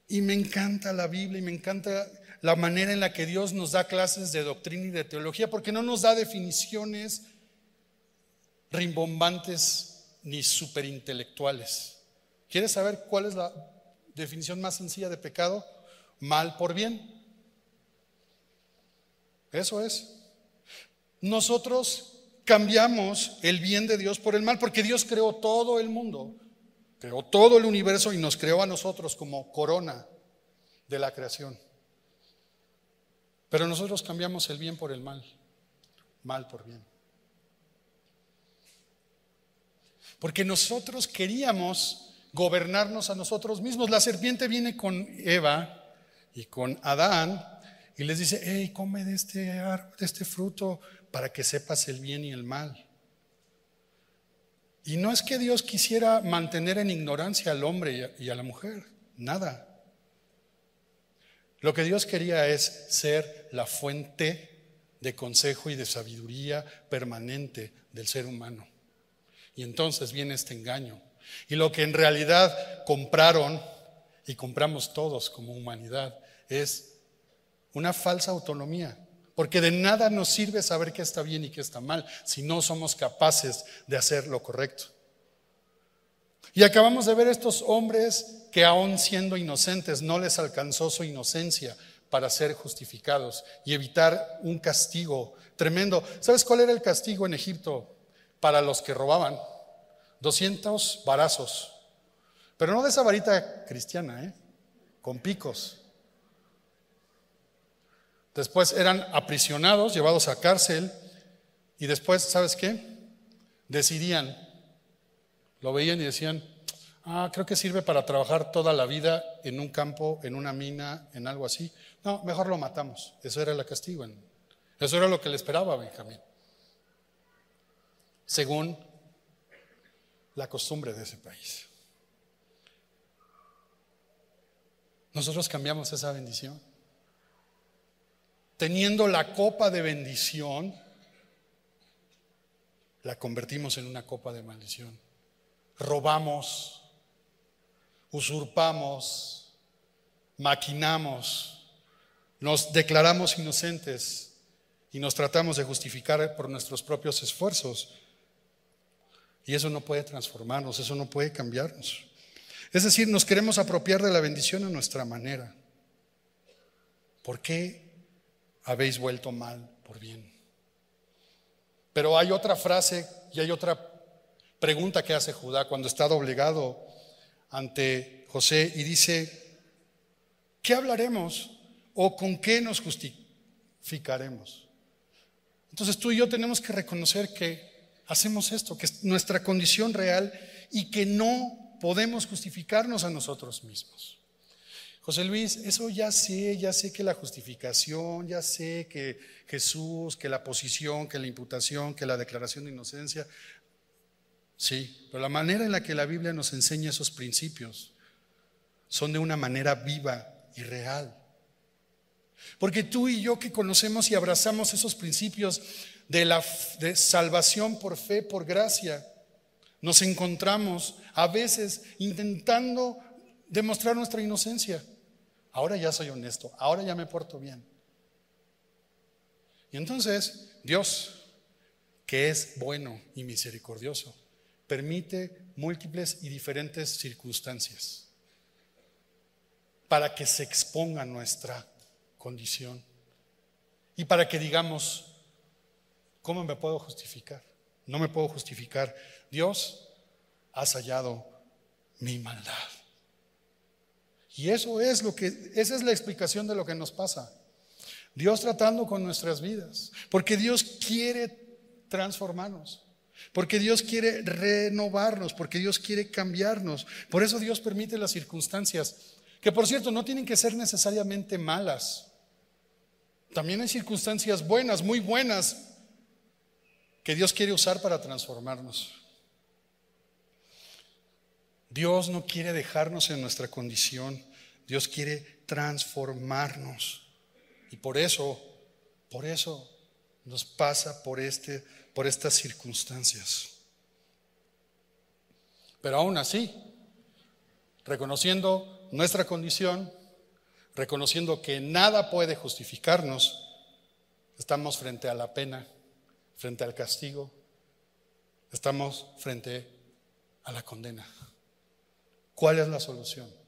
Speaker 1: Y me encanta la Biblia y me encanta la manera en la que Dios nos da clases de doctrina y de teología, porque no nos da definiciones rimbombantes ni superintelectuales. ¿Quieres saber cuál es la definición más sencilla de pecado? Mal por bien. Eso es. Nosotros cambiamos el bien de Dios por el mal, porque Dios creó todo el mundo, creó todo el universo y nos creó a nosotros como corona de la creación. Pero nosotros cambiamos el bien por el mal, mal por bien. Porque nosotros queríamos gobernarnos a nosotros mismos. La serpiente viene con Eva y con Adán y les dice, hey, come de este, de este fruto para que sepas el bien y el mal. Y no es que Dios quisiera mantener en ignorancia al hombre y a la mujer, nada. Lo que Dios quería es ser la fuente de consejo y de sabiduría permanente del ser humano. Y entonces viene este engaño. Y lo que en realidad compraron y compramos todos como humanidad es una falsa autonomía. Porque de nada nos sirve saber qué está bien y qué está mal si no somos capaces de hacer lo correcto. Y acabamos de ver estos hombres que aún siendo inocentes no les alcanzó su inocencia para ser justificados y evitar un castigo tremendo. ¿Sabes cuál era el castigo en Egipto para los que robaban? 200 varazos. Pero no de esa varita cristiana, ¿eh? con picos. Después eran aprisionados, llevados a cárcel y después, ¿sabes qué? Decidían, lo veían y decían, ah, creo que sirve para trabajar toda la vida en un campo, en una mina, en algo así. No, mejor lo matamos. Eso era el castigo. Eso era lo que le esperaba a Benjamín. Según la costumbre de ese país. Nosotros cambiamos esa bendición teniendo la copa de bendición, la convertimos en una copa de maldición. Robamos, usurpamos, maquinamos, nos declaramos inocentes y nos tratamos de justificar por nuestros propios esfuerzos. Y eso no puede transformarnos, eso no puede cambiarnos. Es decir, nos queremos apropiar de la bendición a nuestra manera. ¿Por qué habéis vuelto mal por bien. Pero hay otra frase y hay otra pregunta que hace Judá cuando está doblegado ante José y dice, ¿qué hablaremos o con qué nos justificaremos? Entonces tú y yo tenemos que reconocer que hacemos esto, que es nuestra condición real y que no podemos justificarnos a nosotros mismos. José Luis, eso ya sé, ya sé que la justificación, ya sé que Jesús, que la posición, que la imputación, que la declaración de inocencia, sí, pero la manera en la que la Biblia nos enseña esos principios son de una manera viva y real. Porque tú y yo que conocemos y abrazamos esos principios de la salvación por fe, por gracia, nos encontramos a veces intentando demostrar nuestra inocencia. Ahora ya soy honesto, ahora ya me porto bien. Y entonces Dios, que es bueno y misericordioso, permite múltiples y diferentes circunstancias para que se exponga nuestra condición y para que digamos, ¿cómo me puedo justificar? No me puedo justificar. Dios, has hallado mi maldad. Y eso es lo que, esa es la explicación de lo que nos pasa. Dios tratando con nuestras vidas, porque Dios quiere transformarnos, porque Dios quiere renovarnos, porque Dios quiere cambiarnos. Por eso Dios permite las circunstancias, que por cierto no tienen que ser necesariamente malas. También hay circunstancias buenas, muy buenas, que Dios quiere usar para transformarnos. Dios no quiere dejarnos en nuestra condición, Dios quiere transformarnos. Y por eso, por eso nos pasa por este por estas circunstancias. Pero aún así, reconociendo nuestra condición, reconociendo que nada puede justificarnos, estamos frente a la pena, frente al castigo, estamos frente a la condena. ¿Cuál es la solución?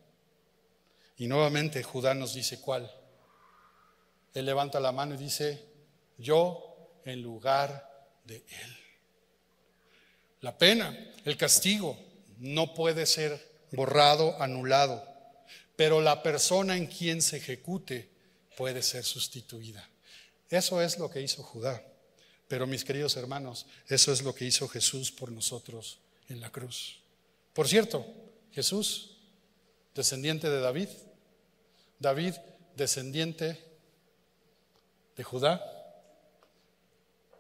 Speaker 1: Y nuevamente Judá nos dice cuál. Él levanta la mano y dice, yo en lugar de él. La pena, el castigo, no puede ser borrado, anulado, pero la persona en quien se ejecute puede ser sustituida. Eso es lo que hizo Judá. Pero mis queridos hermanos, eso es lo que hizo Jesús por nosotros en la cruz. Por cierto, Jesús, descendiente de David, David, descendiente de Judá.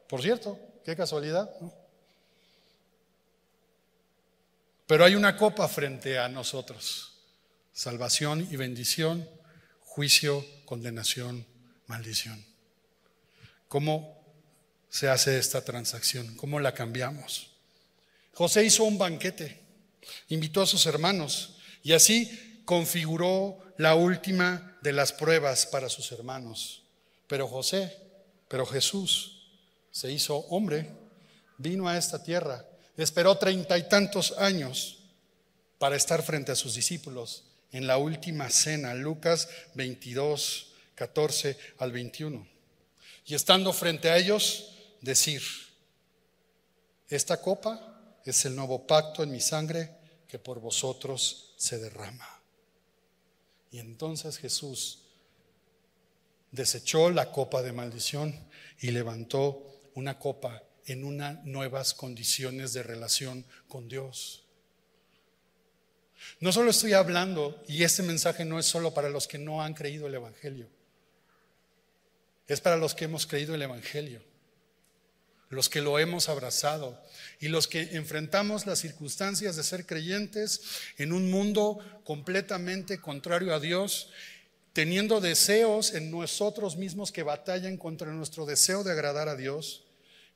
Speaker 1: Por cierto, qué casualidad. Pero hay una copa frente a nosotros. Salvación y bendición, juicio, condenación, maldición. ¿Cómo se hace esta transacción? ¿Cómo la cambiamos? José hizo un banquete Invitó a sus hermanos y así configuró la última de las pruebas para sus hermanos. Pero José, pero Jesús se hizo hombre, vino a esta tierra, esperó treinta y tantos años para estar frente a sus discípulos en la última cena, Lucas 22, 14 al 21. Y estando frente a ellos, decir, esta copa es el nuevo pacto en mi sangre que por vosotros se derrama. Y entonces Jesús desechó la copa de maldición y levantó una copa en unas nuevas condiciones de relación con Dios. No solo estoy hablando, y este mensaje no es solo para los que no han creído el Evangelio, es para los que hemos creído el Evangelio los que lo hemos abrazado y los que enfrentamos las circunstancias de ser creyentes en un mundo completamente contrario a Dios, teniendo deseos en nosotros mismos que batallan contra nuestro deseo de agradar a Dios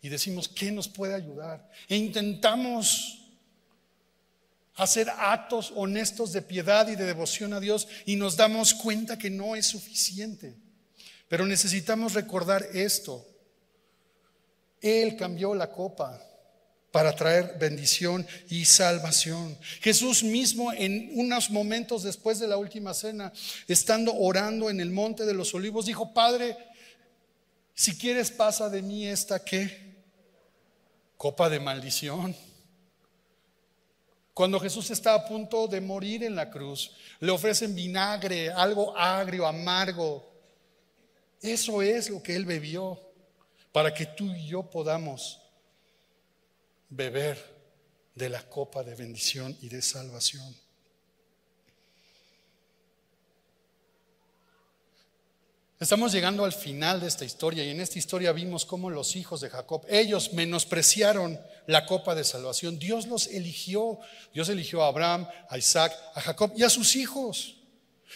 Speaker 1: y decimos, ¿qué nos puede ayudar? E intentamos hacer actos honestos de piedad y de devoción a Dios y nos damos cuenta que no es suficiente. Pero necesitamos recordar esto. Él cambió la copa para traer bendición y salvación. Jesús mismo en unos momentos después de la última cena, estando orando en el monte de los olivos, dijo, Padre, si quieres pasa de mí esta qué? copa de maldición. Cuando Jesús está a punto de morir en la cruz, le ofrecen vinagre, algo agrio, amargo. Eso es lo que él bebió para que tú y yo podamos beber de la copa de bendición y de salvación. Estamos llegando al final de esta historia y en esta historia vimos cómo los hijos de Jacob, ellos menospreciaron la copa de salvación. Dios los eligió. Dios eligió a Abraham, a Isaac, a Jacob y a sus hijos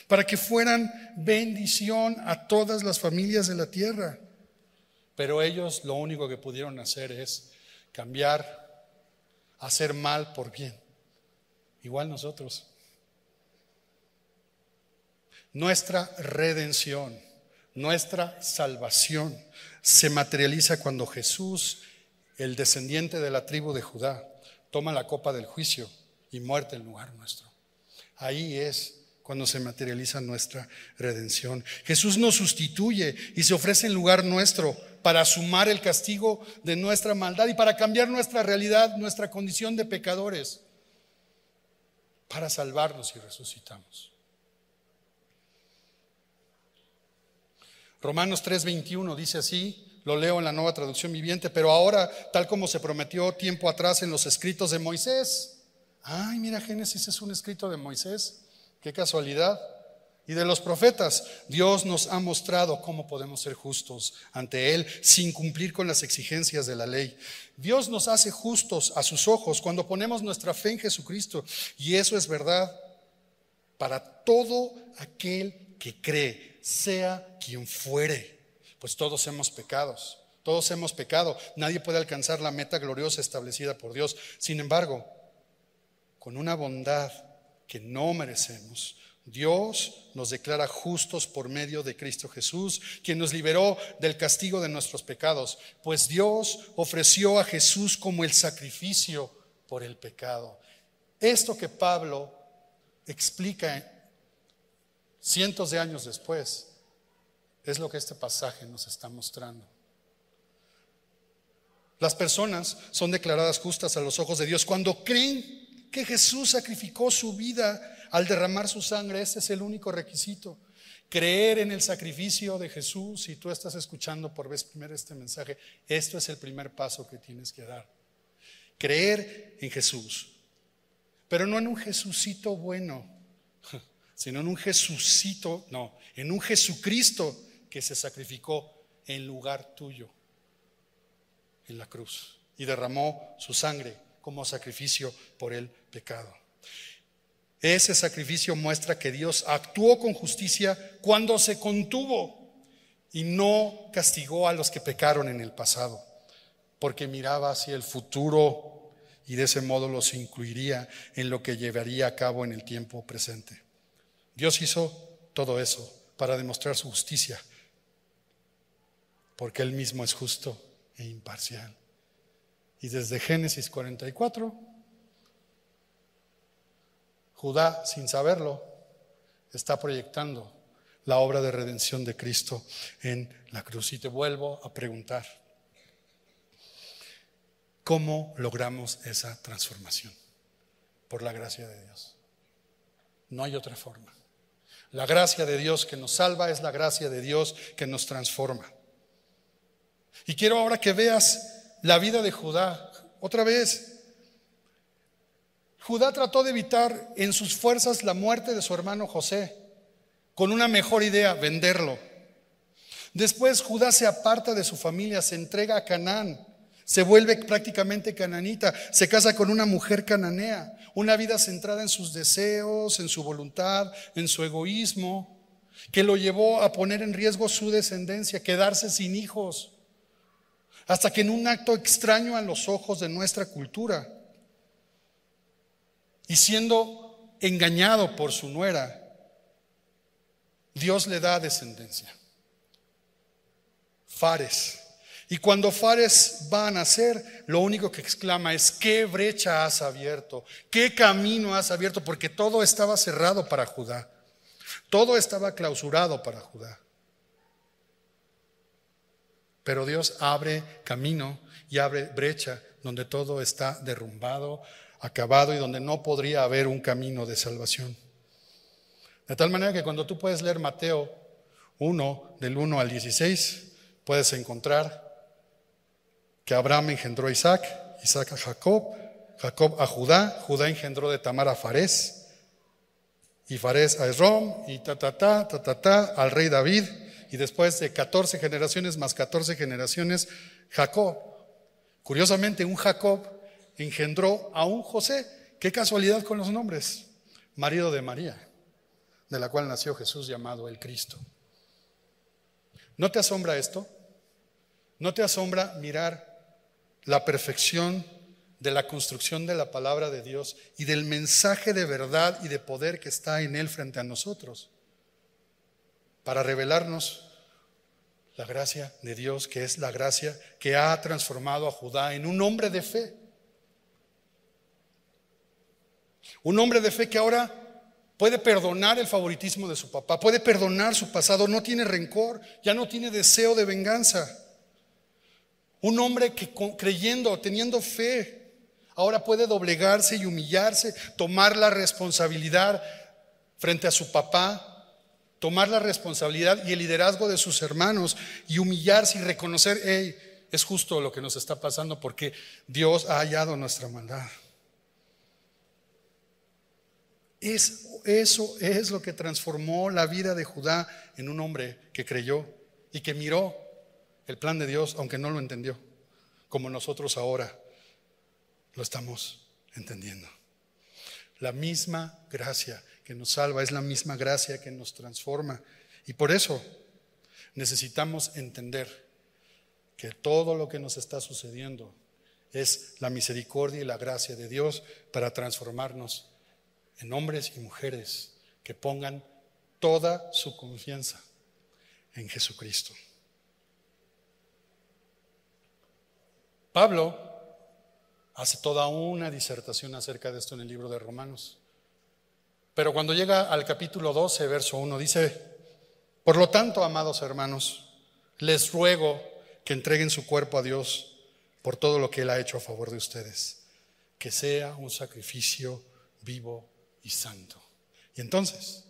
Speaker 1: para que fueran bendición a todas las familias de la tierra. Pero ellos lo único que pudieron hacer es cambiar, hacer mal por bien. Igual nosotros. Nuestra redención nuestra salvación se materializa cuando Jesús, el descendiente de la tribu de Judá, toma la copa del juicio y muerte en lugar nuestro. Ahí es cuando se materializa nuestra redención. Jesús nos sustituye y se ofrece en lugar nuestro para sumar el castigo de nuestra maldad y para cambiar nuestra realidad, nuestra condición de pecadores, para salvarnos y resucitamos. Romanos 3:21 dice así, lo leo en la nueva traducción viviente, pero ahora, tal como se prometió tiempo atrás en los escritos de Moisés, ay, mira, Génesis es un escrito de Moisés, qué casualidad. Y de los profetas, Dios nos ha mostrado cómo podemos ser justos ante Él sin cumplir con las exigencias de la ley. Dios nos hace justos a sus ojos cuando ponemos nuestra fe en Jesucristo. Y eso es verdad para todo aquel que cree sea quien fuere, pues todos hemos pecados, todos hemos pecado, nadie puede alcanzar la meta gloriosa establecida por Dios. Sin embargo, con una bondad que no merecemos, Dios nos declara justos por medio de Cristo Jesús, quien nos liberó del castigo de nuestros pecados, pues Dios ofreció a Jesús como el sacrificio por el pecado. Esto que Pablo explica cientos de años después, es lo que este pasaje nos está mostrando. Las personas son declaradas justas a los ojos de Dios cuando creen que Jesús sacrificó su vida al derramar su sangre. Ese es el único requisito. Creer en el sacrificio de Jesús. Si tú estás escuchando por vez primera este mensaje, esto es el primer paso que tienes que dar. Creer en Jesús. Pero no en un Jesucito bueno, sino en un Jesucito, no, en un Jesucristo que se sacrificó en lugar tuyo en la cruz y derramó su sangre como sacrificio por el pecado. Ese sacrificio muestra que Dios actuó con justicia cuando se contuvo y no castigó a los que pecaron en el pasado, porque miraba hacia el futuro y de ese modo los incluiría en lo que llevaría a cabo en el tiempo presente. Dios hizo todo eso para demostrar su justicia, porque Él mismo es justo e imparcial. Y desde Génesis 44, Judá, sin saberlo, está proyectando la obra de redención de Cristo en la cruz. Y te vuelvo a preguntar, ¿cómo logramos esa transformación? Por la gracia de Dios. No hay otra forma. La gracia de Dios que nos salva es la gracia de Dios que nos transforma. Y quiero ahora que veas la vida de Judá. Otra vez, Judá trató de evitar en sus fuerzas la muerte de su hermano José, con una mejor idea, venderlo. Después Judá se aparta de su familia, se entrega a Canaán se vuelve prácticamente cananita, se casa con una mujer cananea, una vida centrada en sus deseos, en su voluntad, en su egoísmo, que lo llevó a poner en riesgo su descendencia, quedarse sin hijos, hasta que en un acto extraño a los ojos de nuestra cultura, y siendo engañado por su nuera, Dios le da descendencia. Fares y cuando Fares va a nacer, lo único que exclama es, ¿qué brecha has abierto? ¿Qué camino has abierto? Porque todo estaba cerrado para Judá. Todo estaba clausurado para Judá. Pero Dios abre camino y abre brecha donde todo está derrumbado, acabado y donde no podría haber un camino de salvación. De tal manera que cuando tú puedes leer Mateo 1, del 1 al 16, puedes encontrar que Abraham engendró a Isaac, Isaac a Jacob, Jacob a Judá, Judá engendró de Tamar a Farés, y Farés a Esrom, y ta, ta, ta, ta, ta, ta, al rey David, y después de 14 generaciones más 14 generaciones, Jacob. Curiosamente, un Jacob engendró a un José. Qué casualidad con los nombres. Marido de María, de la cual nació Jesús llamado el Cristo. ¿No te asombra esto? ¿No te asombra mirar la perfección de la construcción de la palabra de Dios y del mensaje de verdad y de poder que está en él frente a nosotros? Para revelarnos la gracia de Dios, que es la gracia que ha transformado a Judá en un hombre de fe. Un hombre de fe que ahora puede perdonar el favoritismo de su papá, puede perdonar su pasado, no tiene rencor, ya no tiene deseo de venganza. Un hombre que creyendo, teniendo fe, ahora puede doblegarse y humillarse, tomar la responsabilidad frente a su papá, tomar la responsabilidad y el liderazgo de sus hermanos y humillarse y reconocer, hey, es justo lo que nos está pasando porque Dios ha hallado nuestra maldad. Es, eso es lo que transformó la vida de Judá en un hombre que creyó y que miró el plan de Dios, aunque no lo entendió, como nosotros ahora lo estamos entendiendo. La misma gracia que nos salva es la misma gracia que nos transforma. Y por eso necesitamos entender que todo lo que nos está sucediendo es la misericordia y la gracia de Dios para transformarnos en hombres y mujeres que pongan toda su confianza en Jesucristo. Pablo hace toda una disertación acerca de esto en el libro de Romanos. Pero cuando llega al capítulo 12, verso 1, dice, por lo tanto, amados hermanos, les ruego que entreguen su cuerpo a Dios por todo lo que Él ha hecho a favor de ustedes, que sea un sacrificio vivo y santo. Y entonces,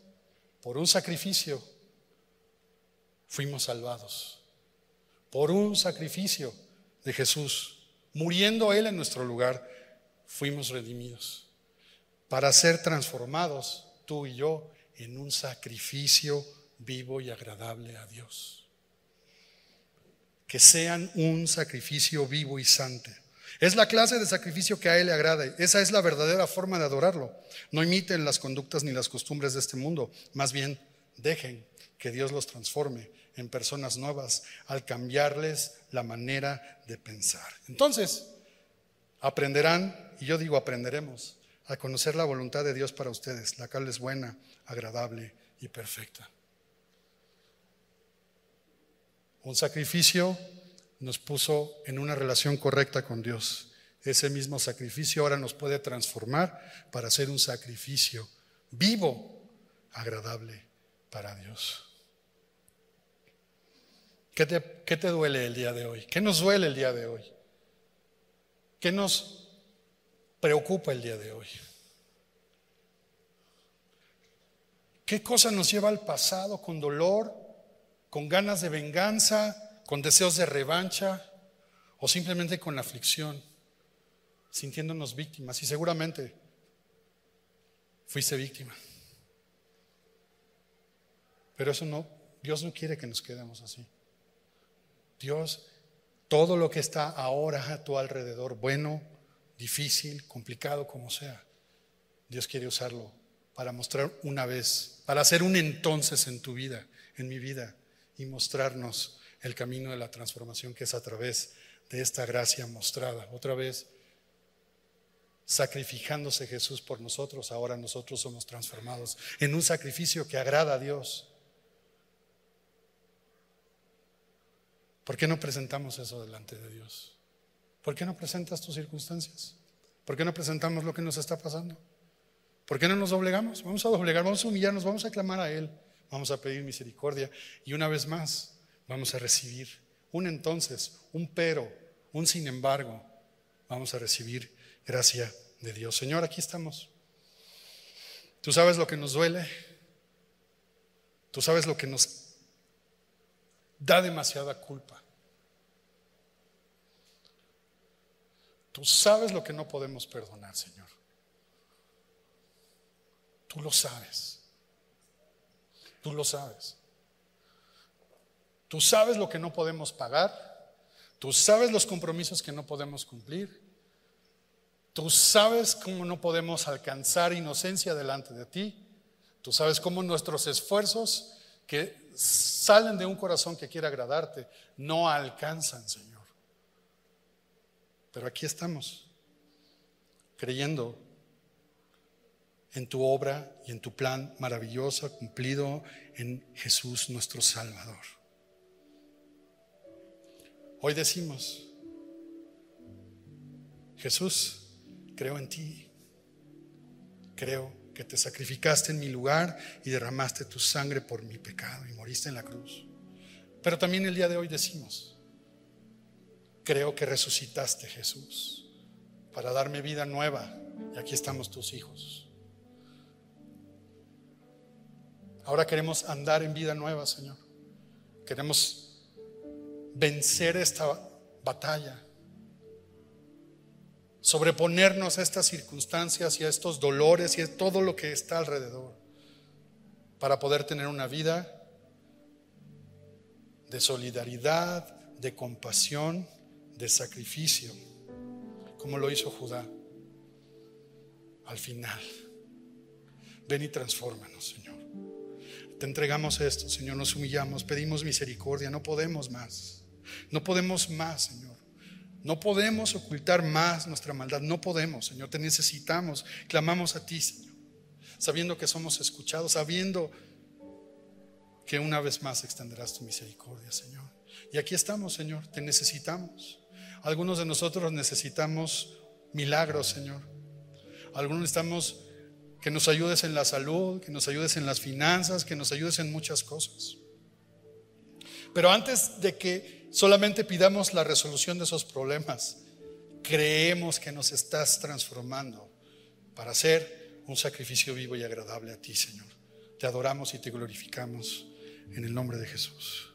Speaker 1: por un sacrificio, fuimos salvados. Por un sacrificio de Jesús, muriendo Él en nuestro lugar, fuimos redimidos. Para ser transformados, tú y yo, en un sacrificio vivo y agradable a Dios. Que sean un sacrificio vivo y santo. Es la clase de sacrificio que a Él le agrada. Esa es la verdadera forma de adorarlo. No imiten las conductas ni las costumbres de este mundo. Más bien, dejen que Dios los transforme en personas nuevas al cambiarles la manera de pensar. Entonces, aprenderán, y yo digo aprenderemos, a conocer la voluntad de Dios para ustedes, la cual es buena, agradable y perfecta. Un sacrificio nos puso en una relación correcta con Dios. Ese mismo sacrificio ahora nos puede transformar para hacer un sacrificio vivo, agradable para Dios. ¿Qué te, ¿Qué te, duele el día de hoy? ¿Qué nos duele el día de hoy? ¿Qué nos preocupa el día de hoy? ¿Qué cosa nos lleva al pasado con dolor, con ganas de venganza, con deseos de revancha o simplemente con aflicción, sintiéndonos víctimas. Y seguramente fuiste víctima. Pero eso no, Dios no quiere que nos quedemos así. Dios, todo lo que está ahora a tu alrededor, bueno, difícil, complicado, como sea, Dios quiere usarlo para mostrar una vez, para hacer un entonces en tu vida, en mi vida, y mostrarnos el camino de la transformación que es a través de esta gracia mostrada. Otra vez, sacrificándose Jesús por nosotros, ahora nosotros somos transformados en un sacrificio que agrada a Dios. ¿Por qué no presentamos eso delante de Dios? ¿Por qué no presentas tus circunstancias? ¿Por qué no presentamos lo que nos está pasando? ¿Por qué no nos doblegamos? Vamos a doblegar, vamos a humillarnos, vamos a clamar a Él, vamos a pedir misericordia y una vez más, vamos a recibir un entonces, un pero, un sin embargo, vamos a recibir gracia de Dios. Señor, aquí estamos. Tú sabes lo que nos duele. Tú sabes lo que nos da demasiada culpa. Tú sabes lo que no podemos perdonar, Señor. Tú lo sabes. Tú lo sabes. Tú sabes lo que no podemos pagar. Tú sabes los compromisos que no podemos cumplir. Tú sabes cómo no podemos alcanzar inocencia delante de ti. Tú sabes cómo nuestros esfuerzos que salen de un corazón que quiere agradarte no alcanzan, Señor. Pero aquí estamos, creyendo en tu obra y en tu plan maravilloso cumplido en Jesús nuestro Salvador. Hoy decimos, Jesús, creo en ti, creo que te sacrificaste en mi lugar y derramaste tu sangre por mi pecado y moriste en la cruz. Pero también el día de hoy decimos, creo que resucitaste Jesús para darme vida nueva y aquí estamos tus hijos. Ahora queremos andar en vida nueva, Señor. Queremos vencer esta batalla sobreponernos a estas circunstancias y a estos dolores y a todo lo que está alrededor para poder tener una vida de solidaridad, de compasión, de sacrificio, como lo hizo Judá al final. Ven y transfórmanos, Señor. Te entregamos esto, Señor, nos humillamos, pedimos misericordia, no podemos más. No podemos más, Señor. No podemos ocultar más nuestra maldad, no podemos, Señor, te necesitamos, clamamos a ti, Señor, sabiendo que somos escuchados, sabiendo que una vez más extenderás tu misericordia, Señor. Y aquí estamos, Señor, te necesitamos. Algunos de nosotros necesitamos milagros, Señor. Algunos necesitamos que nos ayudes en la salud, que nos ayudes en las finanzas, que nos ayudes en muchas cosas. Pero antes de que solamente pidamos la resolución de esos problemas, creemos que nos estás transformando para hacer un sacrificio vivo y agradable a ti, Señor. Te adoramos y te glorificamos en el nombre de Jesús.